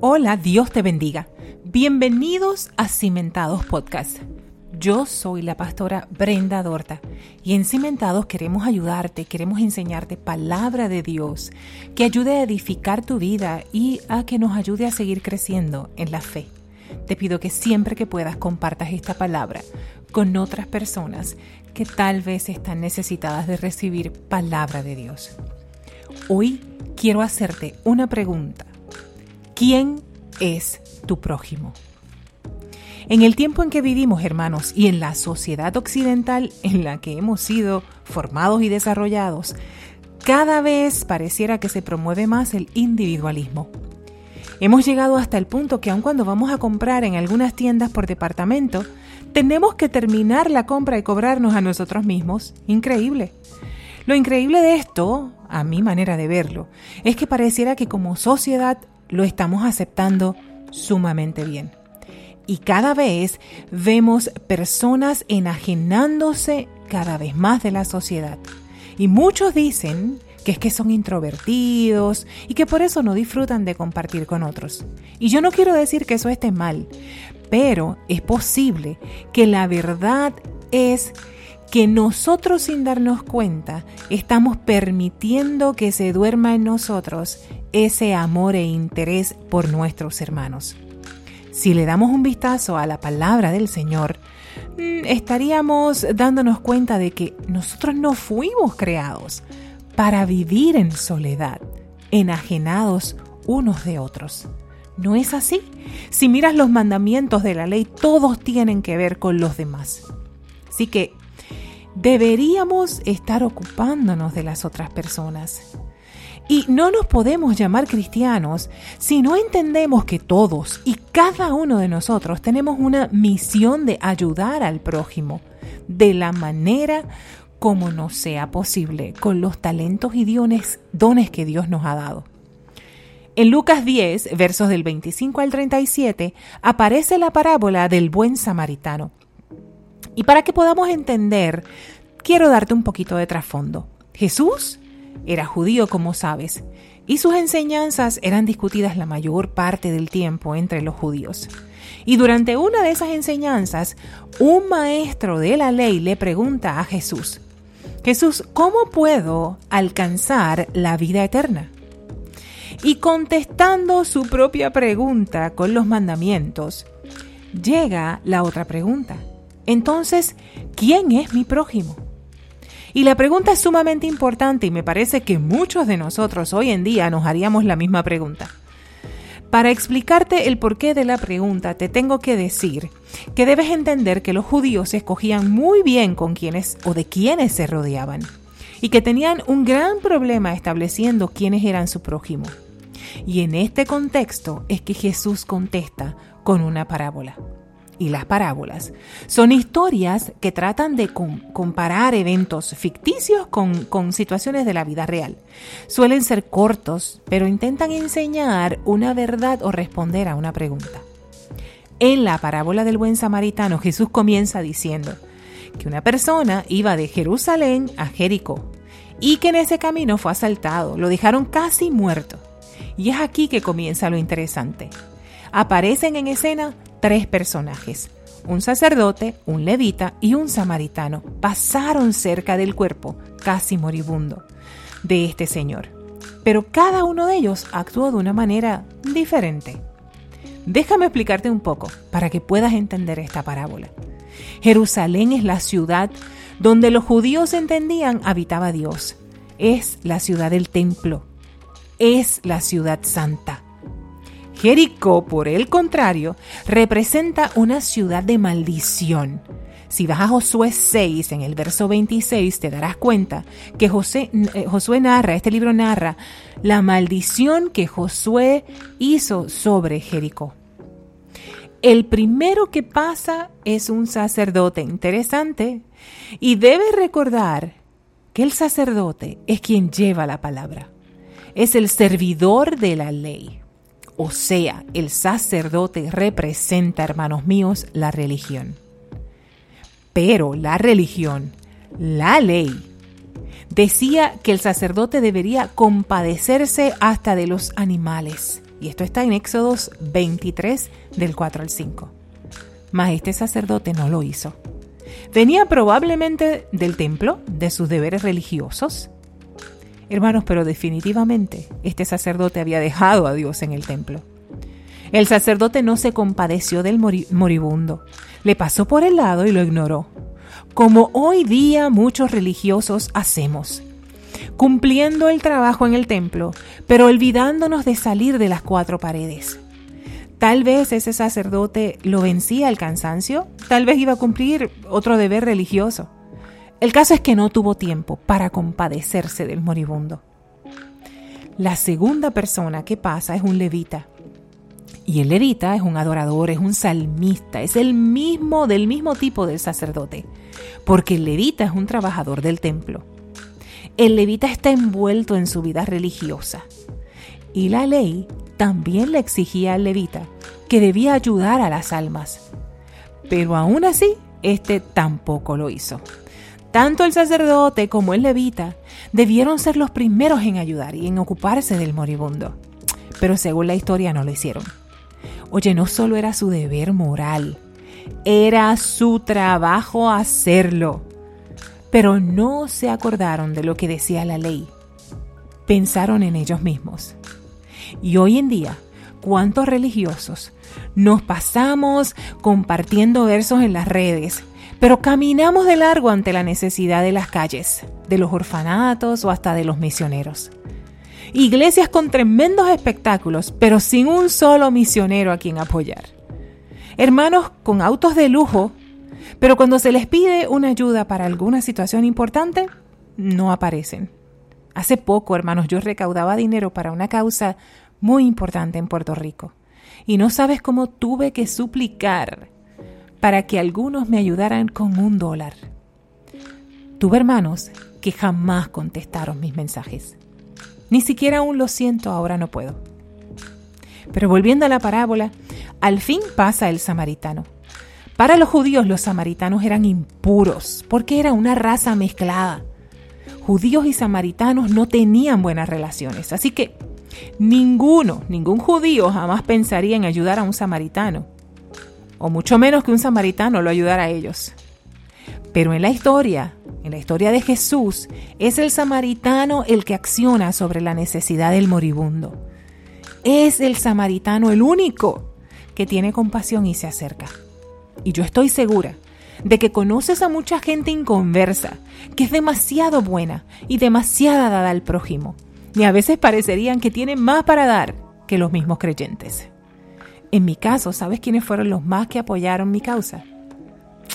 Hola, Dios te bendiga. Bienvenidos a Cimentados Podcast. Yo soy la pastora Brenda Dorta y en Cimentados queremos ayudarte, queremos enseñarte palabra de Dios que ayude a edificar tu vida y a que nos ayude a seguir creciendo en la fe. Te pido que siempre que puedas compartas esta palabra con otras personas que tal vez están necesitadas de recibir palabra de Dios. Hoy quiero hacerte una pregunta ¿Quién es tu prójimo? En el tiempo en que vivimos, hermanos, y en la sociedad occidental en la que hemos sido formados y desarrollados, cada vez pareciera que se promueve más el individualismo. Hemos llegado hasta el punto que aun cuando vamos a comprar en algunas tiendas por departamento, tenemos que terminar la compra y cobrarnos a nosotros mismos. Increíble. Lo increíble de esto, a mi manera de verlo, es que pareciera que como sociedad lo estamos aceptando sumamente bien. Y cada vez vemos personas enajenándose cada vez más de la sociedad. Y muchos dicen que es que son introvertidos y que por eso no disfrutan de compartir con otros. Y yo no quiero decir que eso esté mal, pero es posible que la verdad es que nosotros sin darnos cuenta estamos permitiendo que se duerma en nosotros ese amor e interés por nuestros hermanos. Si le damos un vistazo a la palabra del Señor, mm, estaríamos dándonos cuenta de que nosotros no fuimos creados para vivir en soledad, enajenados unos de otros. No es así. Si miras los mandamientos de la ley, todos tienen que ver con los demás. Así que deberíamos estar ocupándonos de las otras personas. Y no nos podemos llamar cristianos si no entendemos que todos y cada uno de nosotros tenemos una misión de ayudar al prójimo de la manera como nos sea posible, con los talentos y dones, dones que Dios nos ha dado. En Lucas 10, versos del 25 al 37, aparece la parábola del buen samaritano. Y para que podamos entender, quiero darte un poquito de trasfondo. Jesús era judío, como sabes, y sus enseñanzas eran discutidas la mayor parte del tiempo entre los judíos. Y durante una de esas enseñanzas, un maestro de la ley le pregunta a Jesús, Jesús, ¿cómo puedo alcanzar la vida eterna? Y contestando su propia pregunta con los mandamientos, llega la otra pregunta. Entonces, ¿quién es mi prójimo? Y la pregunta es sumamente importante y me parece que muchos de nosotros hoy en día nos haríamos la misma pregunta. Para explicarte el porqué de la pregunta, te tengo que decir que debes entender que los judíos escogían muy bien con quienes o de quienes se rodeaban y que tenían un gran problema estableciendo quiénes eran su prójimo. Y en este contexto es que Jesús contesta con una parábola y las parábolas son historias que tratan de comparar eventos ficticios con, con situaciones de la vida real. Suelen ser cortos, pero intentan enseñar una verdad o responder a una pregunta. En la parábola del buen samaritano, Jesús comienza diciendo que una persona iba de Jerusalén a Jericó y que en ese camino fue asaltado, lo dejaron casi muerto. Y es aquí que comienza lo interesante. Aparecen en escena tres personajes, un sacerdote, un levita y un samaritano, pasaron cerca del cuerpo, casi moribundo, de este señor. Pero cada uno de ellos actuó de una manera diferente. Déjame explicarte un poco para que puedas entender esta parábola. Jerusalén es la ciudad donde los judíos entendían habitaba Dios. Es la ciudad del templo. Es la ciudad santa. Jericó, por el contrario, representa una ciudad de maldición. Si vas a Josué 6, en el verso 26, te darás cuenta que eh, Josué narra, este libro narra, la maldición que Josué hizo sobre Jericó. El primero que pasa es un sacerdote interesante y debes recordar que el sacerdote es quien lleva la palabra. Es el servidor de la ley. O sea, el sacerdote representa, hermanos míos, la religión. Pero la religión, la ley, decía que el sacerdote debería compadecerse hasta de los animales Y esto está en Éxodos 23 del 4 al 5. Mas este sacerdote no lo hizo. Venía probablemente del templo, de sus deberes religiosos. Hermanos, pero definitivamente este sacerdote había dejado a Dios en el templo. El sacerdote no se compadeció del moribundo, le pasó por el lado y lo ignoró, como hoy día muchos religiosos hacemos, cumpliendo el trabajo en el templo, pero olvidándonos de salir de las cuatro paredes. Tal vez ese sacerdote lo vencía el cansancio, tal vez iba a cumplir otro deber religioso. El caso es que no tuvo tiempo para compadecerse del moribundo. La segunda persona que pasa es un levita. Y el levita es un adorador, es un salmista, es el mismo del mismo tipo del sacerdote, porque el levita es un trabajador del templo. El levita está envuelto en su vida religiosa. Y la ley también le exigía al levita que debía ayudar a las almas. Pero aún así, este tampoco lo hizo. Tanto el sacerdote como el levita debieron ser los primeros en ayudar y en ocuparse del moribundo. Pero según la historia no lo hicieron. Oye, no solo era su deber moral, era su trabajo hacerlo. Pero no se acordaron de lo que decía la ley. Pensaron en ellos mismos. Y hoy en día, ¿cuántos religiosos nos pasamos compartiendo versos en las redes, pero caminamos de largo ante la necesidad de las calles, de los orfanatos o hasta de los misioneros? Iglesias con tremendos espectáculos, pero sin un solo misionero a quien apoyar. Hermanos con autos de lujo, pero cuando se les pide una ayuda para alguna situación importante, no aparecen. Hace poco, hermanos, yo recaudaba dinero para una causa muy importante en Puerto Rico. Y no sabes cómo tuve que suplicar para que algunos me ayudaran con un dólar. Tuve hermanos que jamás contestaron mis mensajes. Ni siquiera aún lo siento, ahora no puedo. Pero volviendo a la parábola, al fin pasa el samaritano. Para los judíos los samaritanos eran impuros porque era una raza mezclada judíos y samaritanos no tenían buenas relaciones. Así que ninguno, ningún judío jamás pensaría en ayudar a un samaritano, o mucho menos que un samaritano lo ayudara a ellos. Pero en la historia, en la historia de Jesús, es el samaritano el que acciona sobre la necesidad del moribundo. Es el samaritano el único que tiene compasión y se acerca. Y yo estoy segura de que conoces a mucha gente inconversa, que es demasiado buena y demasiada dada al prójimo, y a veces parecerían que tienen más para dar que los mismos creyentes. En mi caso, ¿sabes quiénes fueron los más que apoyaron mi causa?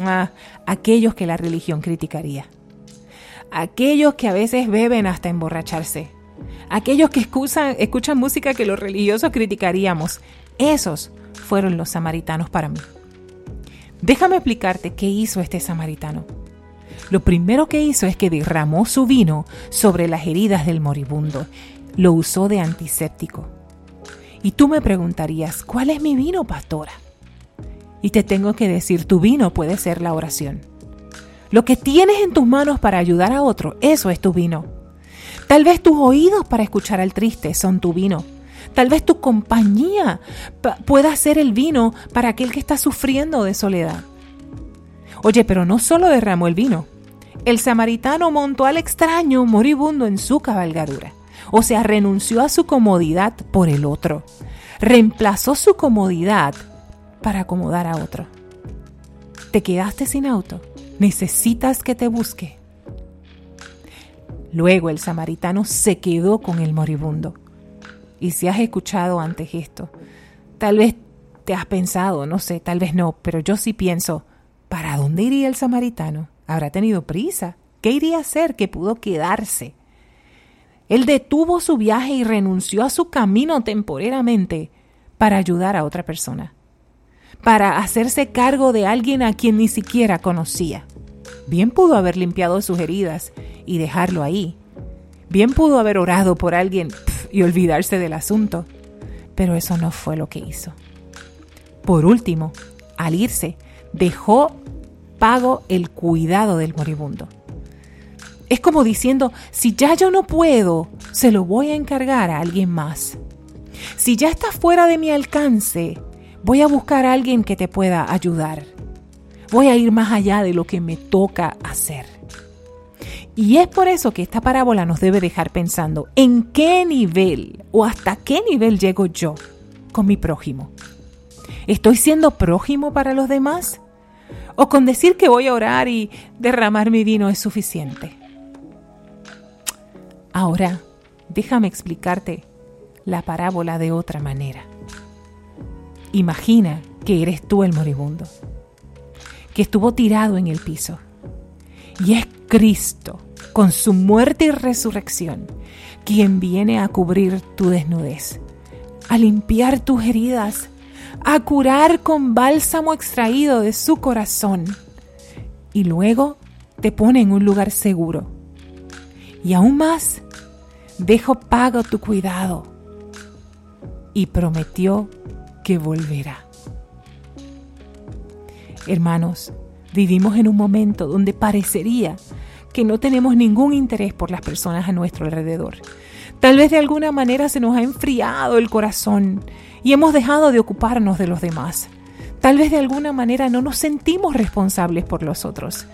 Ah, aquellos que la religión criticaría. Aquellos que a veces beben hasta emborracharse. Aquellos que escuchan, música que los religiosos criticaríamos. Esos fueron los samaritanos para mí. Déjame explicarte qué hizo este samaritano. Lo primero que hizo es que derramó su vino sobre las heridas del moribundo. Lo usó de antiséptico. Y tú me preguntarías, ¿cuál es mi vino, pastora? Y te tengo que decir, tu vino puede ser la oración. Lo que tienes en tus manos para ayudar a otro, eso es tu vino. Tal vez tus oídos para escuchar al triste son tu vino. Tal vez tu compañía pueda ser el vino para aquel que está sufriendo de soledad. Oye, pero no solo derramó el vino. El samaritano montó al extraño moribundo en su cabalgadura. O sea, renunció a su comodidad por el otro. Reemplazó su comodidad para acomodar a otro. ¿Te quedaste sin auto? ¿Necesitas que te busque? Luego el samaritano se quedó con el moribundo. Y si has escuchado antes esto, tal vez te has pensado, no sé, tal vez no, pero yo sí pienso, ¿para dónde iría el samaritano? ¿Habrá tenido prisa? ¿Qué iría a hacer que pudo quedarse? Él detuvo su viaje y renunció a su camino temporariamente para ayudar a otra persona, para hacerse cargo de alguien a quien ni siquiera conocía. Bien pudo haber limpiado sus heridas y dejarlo ahí. Bien pudo haber orado por alguien y olvidarse del asunto, pero eso no fue lo que hizo. Por último, al irse, dejó pago el cuidado del moribundo. Es como diciendo, si ya yo no puedo, se lo voy a encargar a alguien más. Si ya está fuera de mi alcance, voy a buscar a alguien que te pueda ayudar. Voy a ir más allá de lo que me toca hacer. Y es por eso que esta parábola nos debe dejar pensando en qué nivel o hasta qué nivel llego yo con mi prójimo. ¿Estoy siendo prójimo para los demás? ¿O con decir que voy a orar y derramar mi vino es suficiente? Ahora, déjame explicarte la parábola de otra manera. Imagina que eres tú el moribundo, que estuvo tirado en el piso. Y es Cristo, con su muerte y resurrección, quien viene a cubrir tu desnudez, a limpiar tus heridas, a curar con bálsamo extraído de su corazón. Y luego te pone en un lugar seguro. Y aún más, dejo pago tu cuidado y prometió que volverá. Hermanos, vivimos en un momento donde parecería que no tenemos ningún interés por las personas a nuestro alrededor. Tal vez de alguna manera se nos ha enfriado el corazón y hemos dejado de ocuparnos de los demás. Tal vez de alguna manera no nos sentimos responsables por los otros.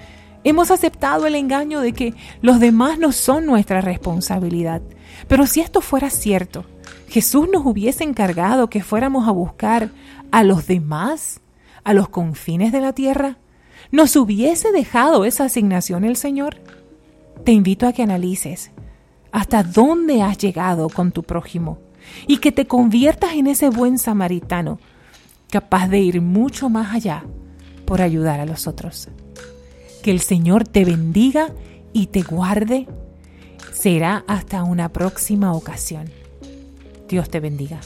Hemos aceptado el engaño de que los demás no son nuestra responsabilidad. Pero si esto fuera cierto, Jesús nos hubiese encargado que fuéramos a buscar a los demás, a los confines de la tierra, ¿nos hubiese dejado esa asignación el Señor? Te invito a que analices hasta dónde has llegado con tu prójimo y que te conviertas en ese buen samaritano capaz de ir mucho más allá por ayudar a los otros. Que el Señor te bendiga y te guarde. Será hasta una próxima ocasión. Dios te bendiga.